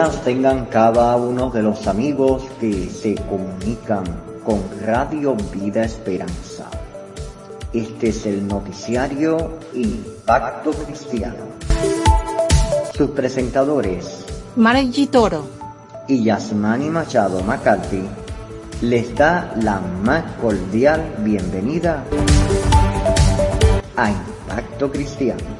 buenas tengan cada uno de los amigos que se comunican con Radio Vida Esperanza. Este es el noticiario Impacto Cristiano. Sus presentadores, Marek Toro y Yasmani Machado McCarthy, les da la más cordial bienvenida a Impacto Cristiano.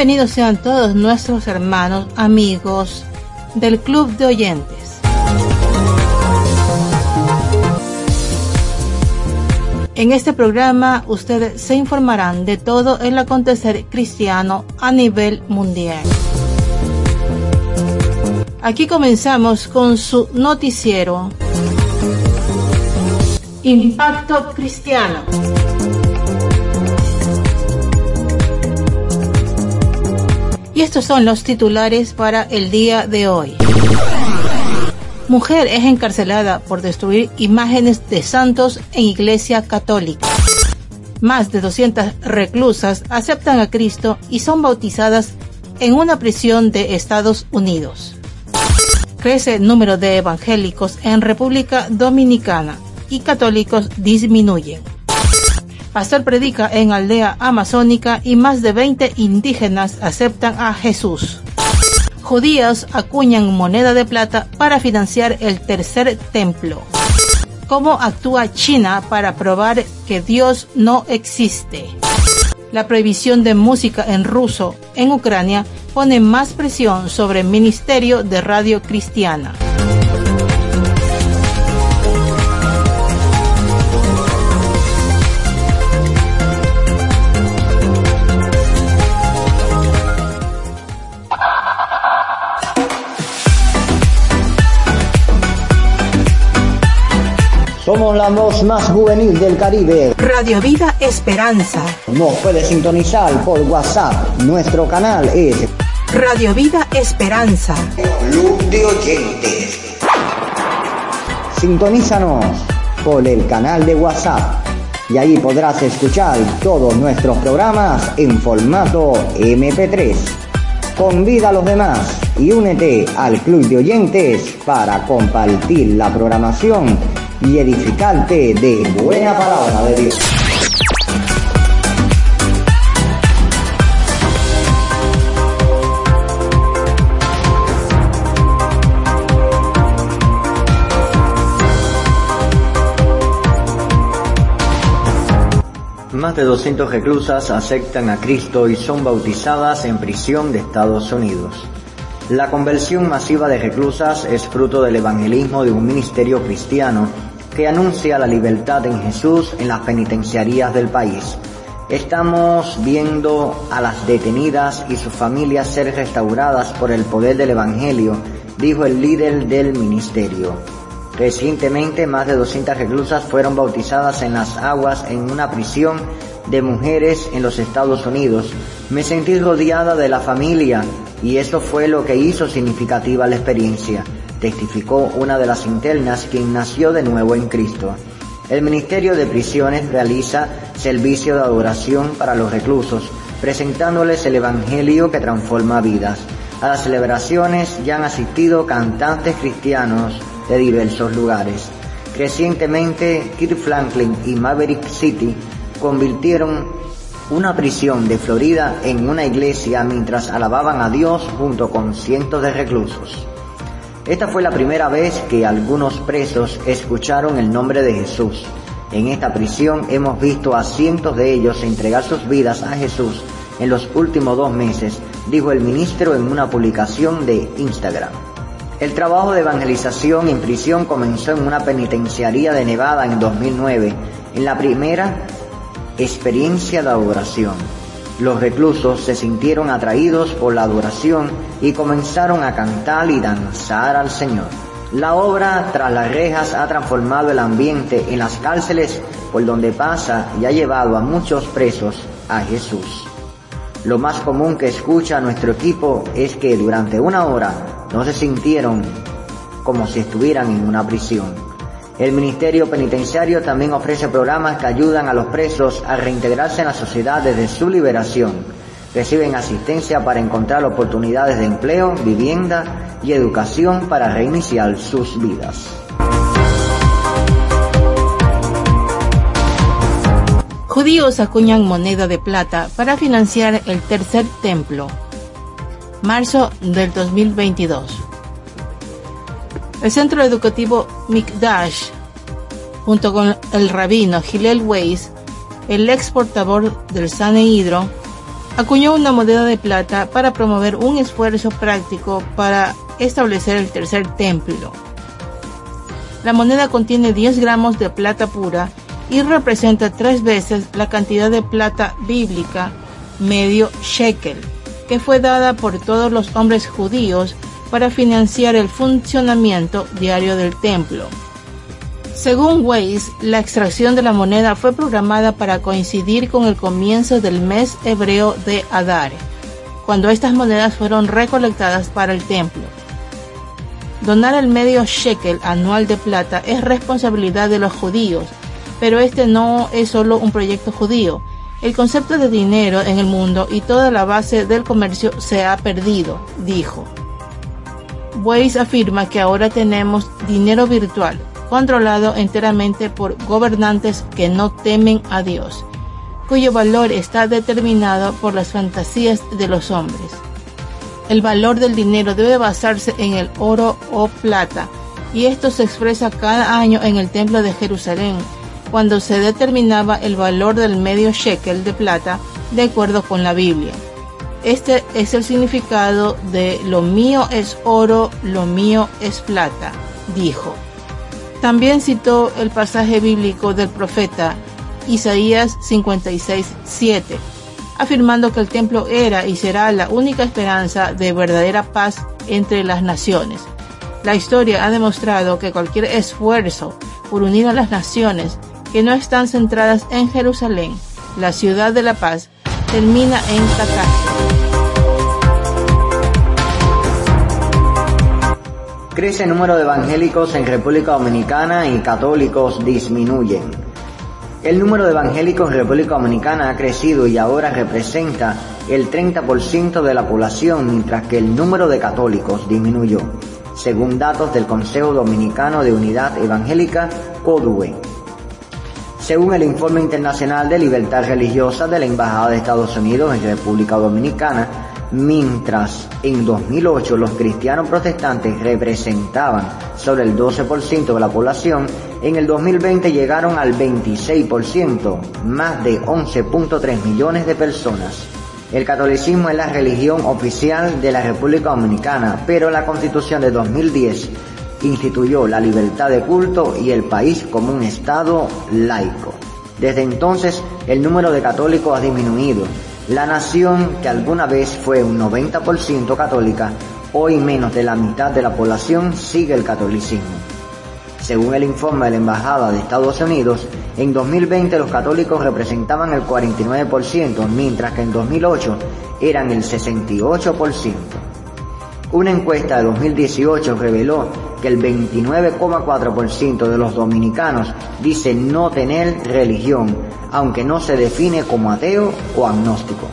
Bienvenidos sean todos nuestros hermanos, amigos del Club de Oyentes. En este programa ustedes se informarán de todo el acontecer cristiano a nivel mundial. Aquí comenzamos con su noticiero Impacto Cristiano. Estos son los titulares para el día de hoy. Mujer es encarcelada por destruir imágenes de santos en Iglesia Católica. Más de 200 reclusas aceptan a Cristo y son bautizadas en una prisión de Estados Unidos. Crece el número de evangélicos en República Dominicana y católicos disminuyen. Pastor predica en aldea amazónica y más de 20 indígenas aceptan a Jesús. Judíos acuñan moneda de plata para financiar el tercer templo. ¿Cómo actúa China para probar que Dios no existe? La prohibición de música en ruso en Ucrania pone más presión sobre el Ministerio de Radio Cristiana. Somos la voz más juvenil del Caribe. Radio Vida Esperanza. Nos puede sintonizar por WhatsApp. Nuestro canal es Radio Vida Esperanza. Club de Oyentes. Sintonízanos por el canal de WhatsApp y ahí podrás escuchar todos nuestros programas en formato MP3. Convida a los demás y únete al Club de Oyentes para compartir la programación y edificante de buena palabra de Dios. Más de 200 reclusas aceptan a Cristo y son bautizadas en prisión de Estados Unidos. La conversión masiva de reclusas es fruto del evangelismo de un ministerio cristiano que anuncia la libertad en Jesús en las penitenciarías del país. Estamos viendo a las detenidas y sus familias ser restauradas por el poder del Evangelio, dijo el líder del ministerio. Recientemente más de 200 reclusas fueron bautizadas en las aguas en una prisión de mujeres en los Estados Unidos. Me sentí rodeada de la familia y eso fue lo que hizo significativa la experiencia testificó una de las internas quien nació de nuevo en Cristo. El Ministerio de Prisiones realiza servicio de adoración para los reclusos, presentándoles el Evangelio que transforma vidas. A las celebraciones ya han asistido cantantes cristianos de diversos lugares. Recientemente, Kirk Franklin y Maverick City convirtieron una prisión de Florida en una iglesia mientras alababan a Dios junto con cientos de reclusos. Esta fue la primera vez que algunos presos escucharon el nombre de Jesús. En esta prisión hemos visto a cientos de ellos entregar sus vidas a Jesús en los últimos dos meses, dijo el ministro en una publicación de Instagram. El trabajo de evangelización en prisión comenzó en una penitenciaría de Nevada en 2009, en la primera experiencia de adoración. Los reclusos se sintieron atraídos por la adoración y comenzaron a cantar y danzar al Señor. La obra tras las rejas ha transformado el ambiente en las cárceles por donde pasa y ha llevado a muchos presos a Jesús. Lo más común que escucha nuestro equipo es que durante una hora no se sintieron como si estuvieran en una prisión. El Ministerio Penitenciario también ofrece programas que ayudan a los presos a reintegrarse en la sociedad desde su liberación. Reciben asistencia para encontrar oportunidades de empleo, vivienda y educación para reiniciar sus vidas. Judíos acuñan moneda de plata para financiar el tercer templo marzo del 2022. El Centro Educativo Mikdash, junto con el rabino Hillel Weiss, el ex portavoz del Sanehidro, acuñó una moneda de plata para promover un esfuerzo práctico para establecer el tercer templo. La moneda contiene 10 gramos de plata pura y representa tres veces la cantidad de plata bíblica, medio shekel que fue dada por todos los hombres judíos para financiar el funcionamiento diario del templo. Según Weiss, la extracción de la moneda fue programada para coincidir con el comienzo del mes hebreo de Adar, cuando estas monedas fueron recolectadas para el templo. Donar el medio shekel anual de plata es responsabilidad de los judíos, pero este no es solo un proyecto judío, el concepto de dinero en el mundo y toda la base del comercio se ha perdido, dijo. Weiss afirma que ahora tenemos dinero virtual, controlado enteramente por gobernantes que no temen a Dios, cuyo valor está determinado por las fantasías de los hombres. El valor del dinero debe basarse en el oro o plata, y esto se expresa cada año en el Templo de Jerusalén, cuando se determinaba el valor del medio shekel de plata de acuerdo con la Biblia. Este es el significado de lo mío es oro, lo mío es plata, dijo. También citó el pasaje bíblico del profeta Isaías 56, 7, afirmando que el templo era y será la única esperanza de verdadera paz entre las naciones. La historia ha demostrado que cualquier esfuerzo por unir a las naciones que no están centradas en Jerusalén, la ciudad de la paz, termina en catástrofe. Crece el número de evangélicos en República Dominicana y católicos disminuyen. El número de evangélicos en República Dominicana ha crecido y ahora representa el 30% de la población, mientras que el número de católicos disminuyó, según datos del Consejo Dominicano de Unidad Evangélica, CODUE según el Informe Internacional de Libertad Religiosa de la Embajada de Estados Unidos en República Dominicana, mientras en 2008 los cristianos protestantes representaban sobre el 12% de la población, en el 2020 llegaron al 26%, más de 11.3 millones de personas. El catolicismo es la religión oficial de la República Dominicana, pero la Constitución de 2010 instituyó la libertad de culto y el país como un Estado laico. Desde entonces el número de católicos ha disminuido. La nación, que alguna vez fue un 90% católica, hoy menos de la mitad de la población sigue el catolicismo. Según el informe de la Embajada de Estados Unidos, en 2020 los católicos representaban el 49%, mientras que en 2008 eran el 68%. Una encuesta de 2018 reveló que el 29,4% de los dominicanos dice no tener religión, aunque no se define como ateo o agnóstico.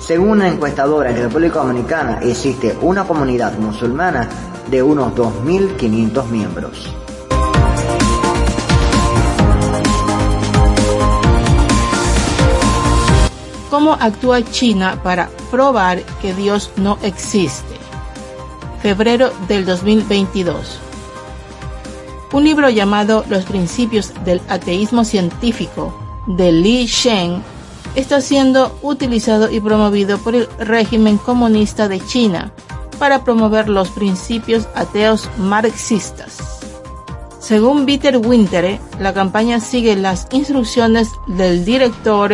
Según una encuestadora en República Dominicana, existe una comunidad musulmana de unos 2.500 miembros. ¿Cómo actúa China para probar que Dios no existe? Febrero del 2022. Un libro llamado Los principios del ateísmo científico de Li Shen está siendo utilizado y promovido por el régimen comunista de China para promover los principios ateos marxistas. Según Peter Winter, la campaña sigue las instrucciones del director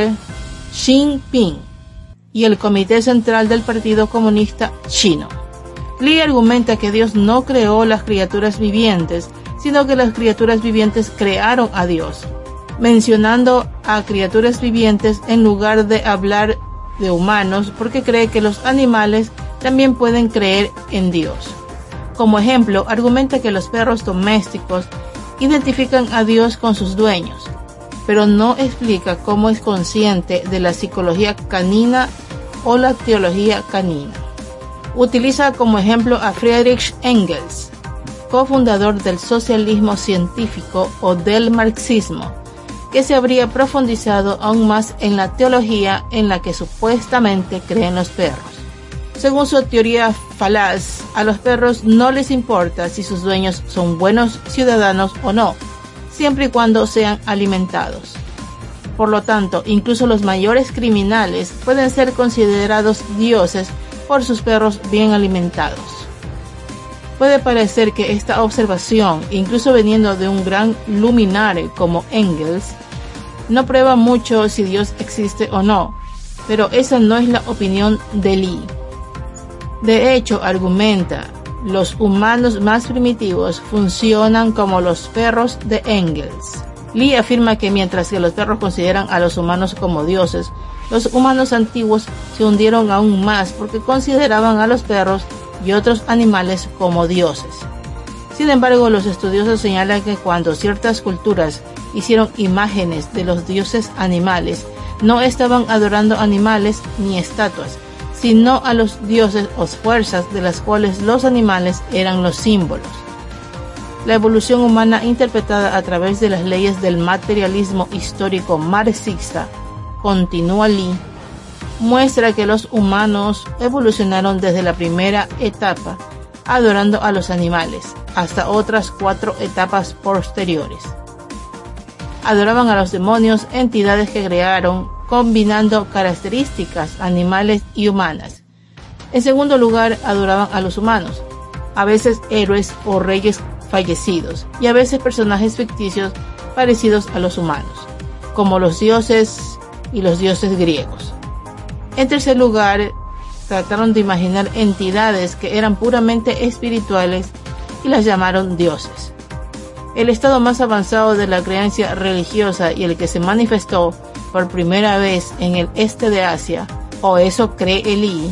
Xi Jinping y el Comité Central del Partido Comunista Chino. Li argumenta que Dios no creó las criaturas vivientes, sino que las criaturas vivientes crearon a Dios, mencionando a criaturas vivientes en lugar de hablar de humanos porque cree que los animales también pueden creer en Dios. Como ejemplo, argumenta que los perros domésticos identifican a Dios con sus dueños, pero no explica cómo es consciente de la psicología canina o la teología canina. Utiliza como ejemplo a Friedrich Engels, cofundador del socialismo científico o del marxismo, que se habría profundizado aún más en la teología en la que supuestamente creen los perros. Según su teoría falaz, a los perros no les importa si sus dueños son buenos ciudadanos o no, siempre y cuando sean alimentados. Por lo tanto, incluso los mayores criminales pueden ser considerados dioses por sus perros bien alimentados. Puede parecer que esta observación, incluso veniendo de un gran luminario como Engels, no prueba mucho si Dios existe o no, pero esa no es la opinión de Lee. De hecho, argumenta, los humanos más primitivos funcionan como los perros de Engels. Lee afirma que mientras que los perros consideran a los humanos como dioses, los humanos antiguos se hundieron aún más porque consideraban a los perros y otros animales como dioses. Sin embargo, los estudiosos señalan que cuando ciertas culturas hicieron imágenes de los dioses animales, no estaban adorando animales ni estatuas, sino a los dioses o fuerzas de las cuales los animales eran los símbolos. La evolución humana interpretada a través de las leyes del materialismo histórico marxista, continúa Lee, muestra que los humanos evolucionaron desde la primera etapa adorando a los animales hasta otras cuatro etapas posteriores. Adoraban a los demonios, entidades que crearon, combinando características animales y humanas. En segundo lugar, adoraban a los humanos, a veces héroes o reyes fallecidos, y a veces personajes ficticios parecidos a los humanos, como los dioses y los dioses griegos. En tercer lugar, trataron de imaginar entidades que eran puramente espirituales y las llamaron dioses. El estado más avanzado de la creencia religiosa y el que se manifestó por primera vez en el este de Asia, o eso cree Eli,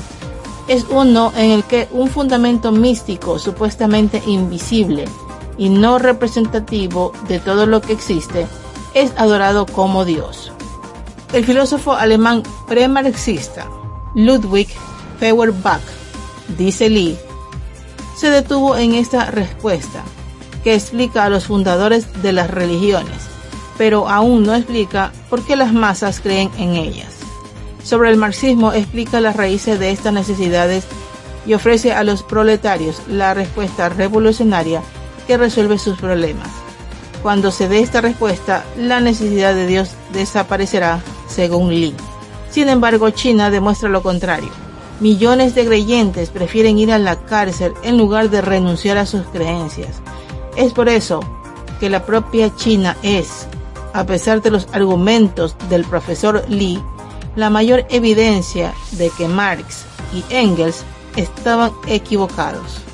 es uno en el que un fundamento místico supuestamente invisible y no representativo de todo lo que existe es adorado como Dios. El filósofo alemán premarxista Ludwig Feuerbach, dice Lee, se detuvo en esta respuesta que explica a los fundadores de las religiones, pero aún no explica por qué las masas creen en ellas. Sobre el marxismo explica las raíces de estas necesidades y ofrece a los proletarios la respuesta revolucionaria que resuelve sus problemas. Cuando se dé esta respuesta, la necesidad de Dios desaparecerá según Lee. Sin embargo, China demuestra lo contrario. Millones de creyentes prefieren ir a la cárcel en lugar de renunciar a sus creencias. Es por eso que la propia China es, a pesar de los argumentos del profesor Lee, la mayor evidencia de que Marx y Engels estaban equivocados.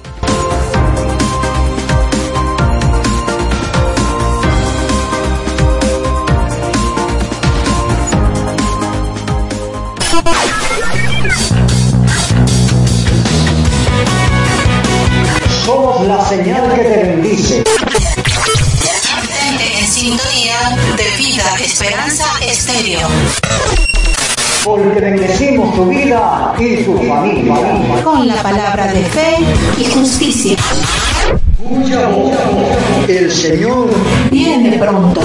Esperanza, estéreo. Porque bendecimos tu vida y tu familia. Con la palabra de fe y justicia. El Señor viene pronto.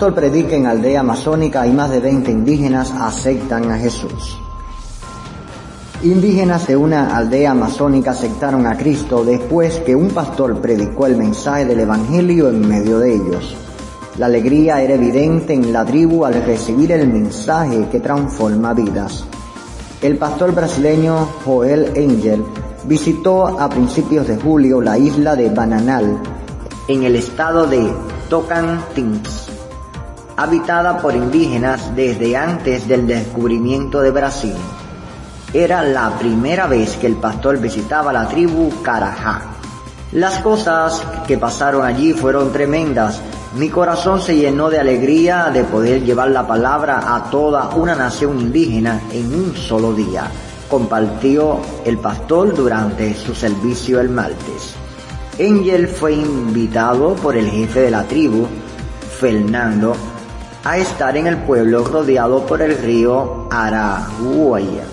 Pastor predica en aldea amazónica y más de 20 indígenas aceptan a Jesús. Indígenas de una aldea amazónica aceptaron a Cristo después que un pastor predicó el mensaje del Evangelio en medio de ellos. La alegría era evidente en la tribu al recibir el mensaje que transforma vidas. El pastor brasileño Joel Angel visitó a principios de julio la isla de Bananal, en el estado de Tocantins, habitada por indígenas desde antes del descubrimiento de Brasil. Era la primera vez que el pastor visitaba la tribu Carajá. Las cosas que pasaron allí fueron tremendas. Mi corazón se llenó de alegría de poder llevar la palabra a toda una nación indígena en un solo día, compartió el pastor durante su servicio el martes. Angel fue invitado por el jefe de la tribu, Fernando, a estar en el pueblo rodeado por el río Araguaia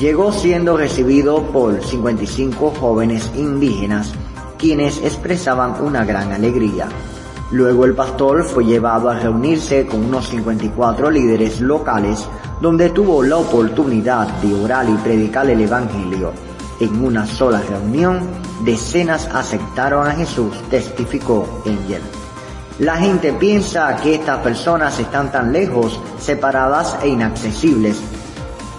llegó siendo recibido por 55 jóvenes indígenas, quienes expresaban una gran alegría. Luego el pastor fue llevado a reunirse con unos 54 líderes locales, donde tuvo la oportunidad de orar y predicar el Evangelio. En una sola reunión, decenas aceptaron a Jesús, testificó Angel. La gente piensa que estas personas están tan lejos, separadas e inaccesibles,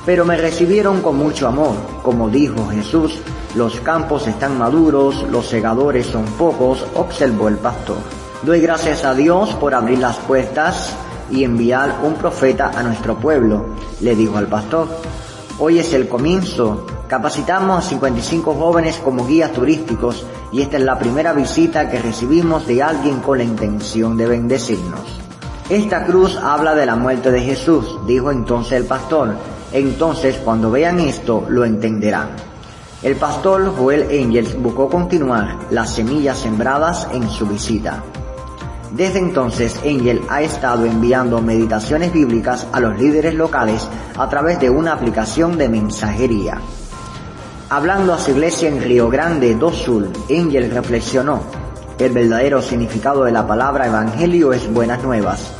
pero me recibieron con mucho amor. Como dijo Jesús, los campos están maduros, los segadores son pocos, observó el pastor. Doy gracias a Dios por abrir las puertas y enviar un profeta a nuestro pueblo, le dijo al pastor. Hoy es el comienzo. Capacitamos a 55 jóvenes como guías turísticos y esta es la primera visita que recibimos de alguien con la intención de bendecirnos. Esta cruz habla de la muerte de Jesús, dijo entonces el pastor entonces cuando vean esto lo entenderán. El pastor Joel Angels buscó continuar las semillas sembradas en su visita. Desde entonces, Angel ha estado enviando meditaciones bíblicas a los líderes locales a través de una aplicación de mensajería. Hablando a su iglesia en Río Grande do Sul, Angel reflexionó, el verdadero significado de la palabra evangelio es buenas nuevas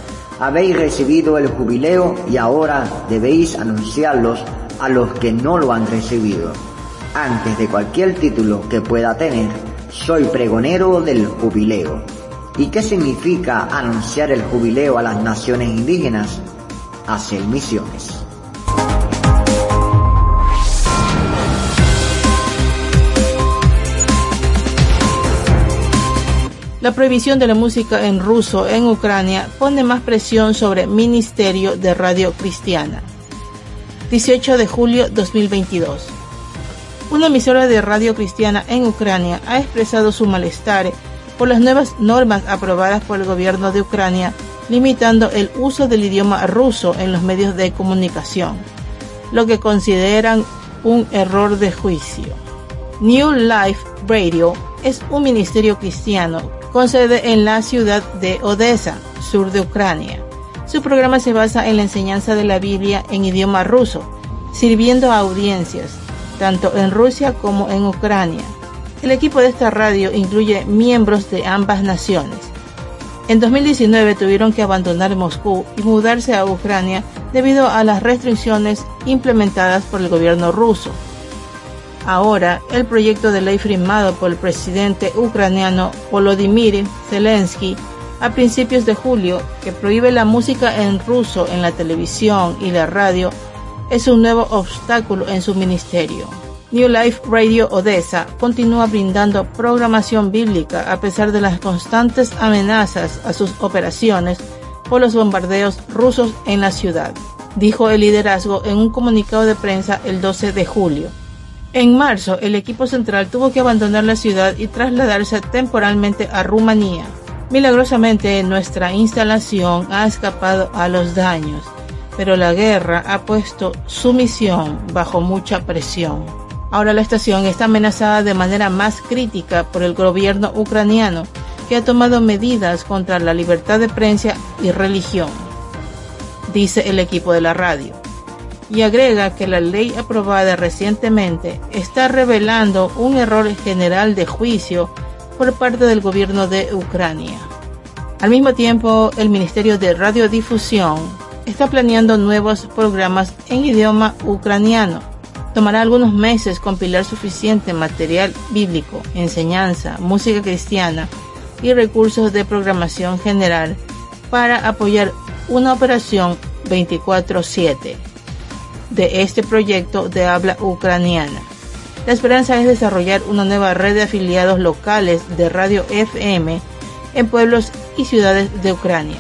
habéis recibido el jubileo y ahora debéis anunciarlos a los que no lo han recibido. Antes de cualquier título que pueda tener, soy pregonero del jubileo. ¿Y qué significa anunciar el jubileo a las naciones indígenas? Hacer misiones. La prohibición de la música en ruso en Ucrania pone más presión sobre Ministerio de Radio Cristiana. 18 de julio 2022. Una emisora de radio cristiana en Ucrania ha expresado su malestar por las nuevas normas aprobadas por el gobierno de Ucrania limitando el uso del idioma ruso en los medios de comunicación, lo que consideran un error de juicio. New Life Radio es un ministerio cristiano con sede en la ciudad de Odessa, sur de Ucrania. Su programa se basa en la enseñanza de la Biblia en idioma ruso, sirviendo a audiencias, tanto en Rusia como en Ucrania. El equipo de esta radio incluye miembros de ambas naciones. En 2019 tuvieron que abandonar Moscú y mudarse a Ucrania debido a las restricciones implementadas por el gobierno ruso. Ahora, el proyecto de ley firmado por el presidente ucraniano Volodymyr Zelensky a principios de julio, que prohíbe la música en ruso en la televisión y la radio, es un nuevo obstáculo en su ministerio. New Life Radio Odessa continúa brindando programación bíblica a pesar de las constantes amenazas a sus operaciones por los bombardeos rusos en la ciudad, dijo el liderazgo en un comunicado de prensa el 12 de julio. En marzo, el equipo central tuvo que abandonar la ciudad y trasladarse temporalmente a Rumanía. Milagrosamente, nuestra instalación ha escapado a los daños, pero la guerra ha puesto su misión bajo mucha presión. Ahora la estación está amenazada de manera más crítica por el gobierno ucraniano, que ha tomado medidas contra la libertad de prensa y religión, dice el equipo de la radio y agrega que la ley aprobada recientemente está revelando un error general de juicio por parte del gobierno de Ucrania. Al mismo tiempo, el Ministerio de Radiodifusión está planeando nuevos programas en idioma ucraniano. Tomará algunos meses compilar suficiente material bíblico, enseñanza, música cristiana y recursos de programación general para apoyar una operación 24/7 de este proyecto de habla ucraniana. La esperanza es desarrollar una nueva red de afiliados locales de radio FM en pueblos y ciudades de Ucrania.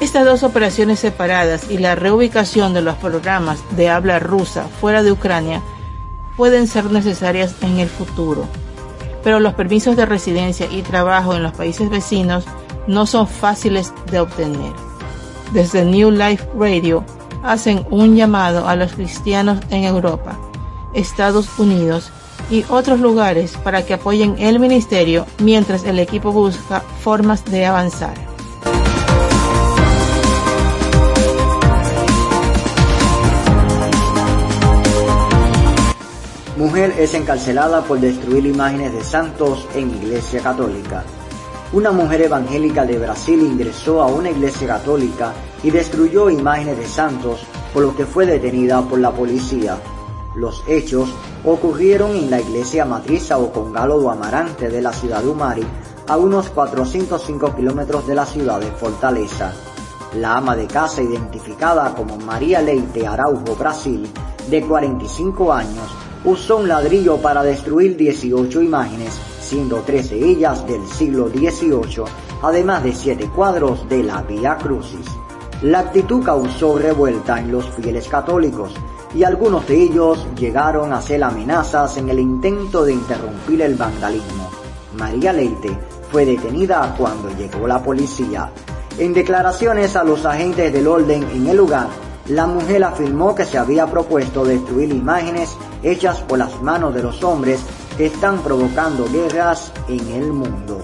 Estas dos operaciones separadas y la reubicación de los programas de habla rusa fuera de Ucrania pueden ser necesarias en el futuro, pero los permisos de residencia y trabajo en los países vecinos no son fáciles de obtener. Desde New Life Radio hacen un llamado a los cristianos en Europa, Estados Unidos y otros lugares para que apoyen el ministerio mientras el equipo busca formas de avanzar. Mujer es encarcelada por destruir imágenes de santos en Iglesia Católica. Una mujer evangélica de Brasil ingresó a una iglesia católica y destruyó imágenes de santos, por lo que fue detenida por la policía. Los hechos ocurrieron en la iglesia matriz Congalo do Amarante de la ciudad de Umari, a unos 405 kilómetros de la ciudad de Fortaleza. La ama de casa, identificada como María Leite Araujo Brasil, de 45 años, usó un ladrillo para destruir 18 imágenes, siendo 13 ellas del siglo XVIII, además de 7 cuadros de la Vía Crucis. La actitud causó revuelta en los fieles católicos, y algunos de ellos llegaron a hacer amenazas en el intento de interrumpir el vandalismo. María Leite fue detenida cuando llegó la policía. En declaraciones a los agentes del orden en el lugar, la mujer afirmó que se había propuesto destruir imágenes hechas por las manos de los hombres que están provocando guerras en el mundo.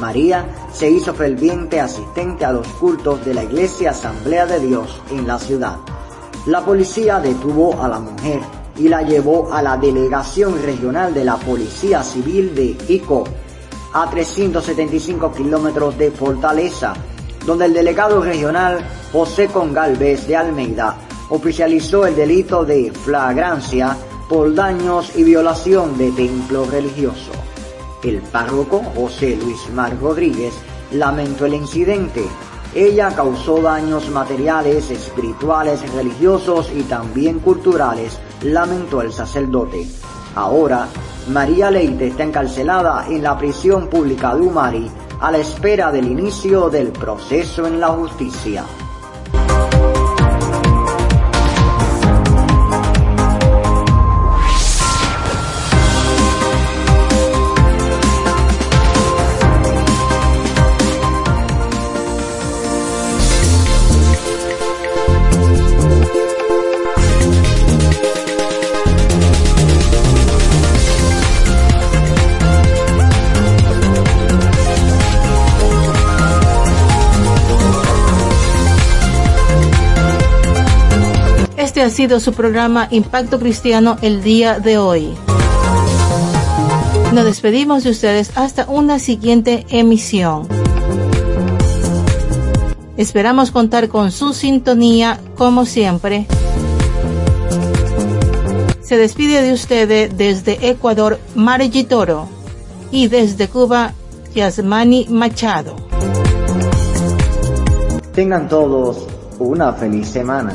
María se hizo ferviente asistente a los cultos de la Iglesia Asamblea de Dios en la ciudad. La policía detuvo a la mujer y la llevó a la delegación regional de la Policía Civil de Ico, a 375 kilómetros de Fortaleza, donde el delegado regional José Congalvez de Almeida oficializó el delito de flagrancia por daños y violación de templo religioso. El párroco José Luis Mar Rodríguez lamentó el incidente ella causó daños materiales, espirituales, religiosos y también culturales, lamentó el sacerdote. Ahora, María Leite está encarcelada en la prisión pública de Umari a la espera del inicio del proceso en la justicia. Ha sido su programa Impacto Cristiano el día de hoy. Nos despedimos de ustedes hasta una siguiente emisión. Esperamos contar con su sintonía como siempre. Se despide de ustedes desde Ecuador Margie Toro y desde Cuba Yasmani Machado. Tengan todos una feliz semana.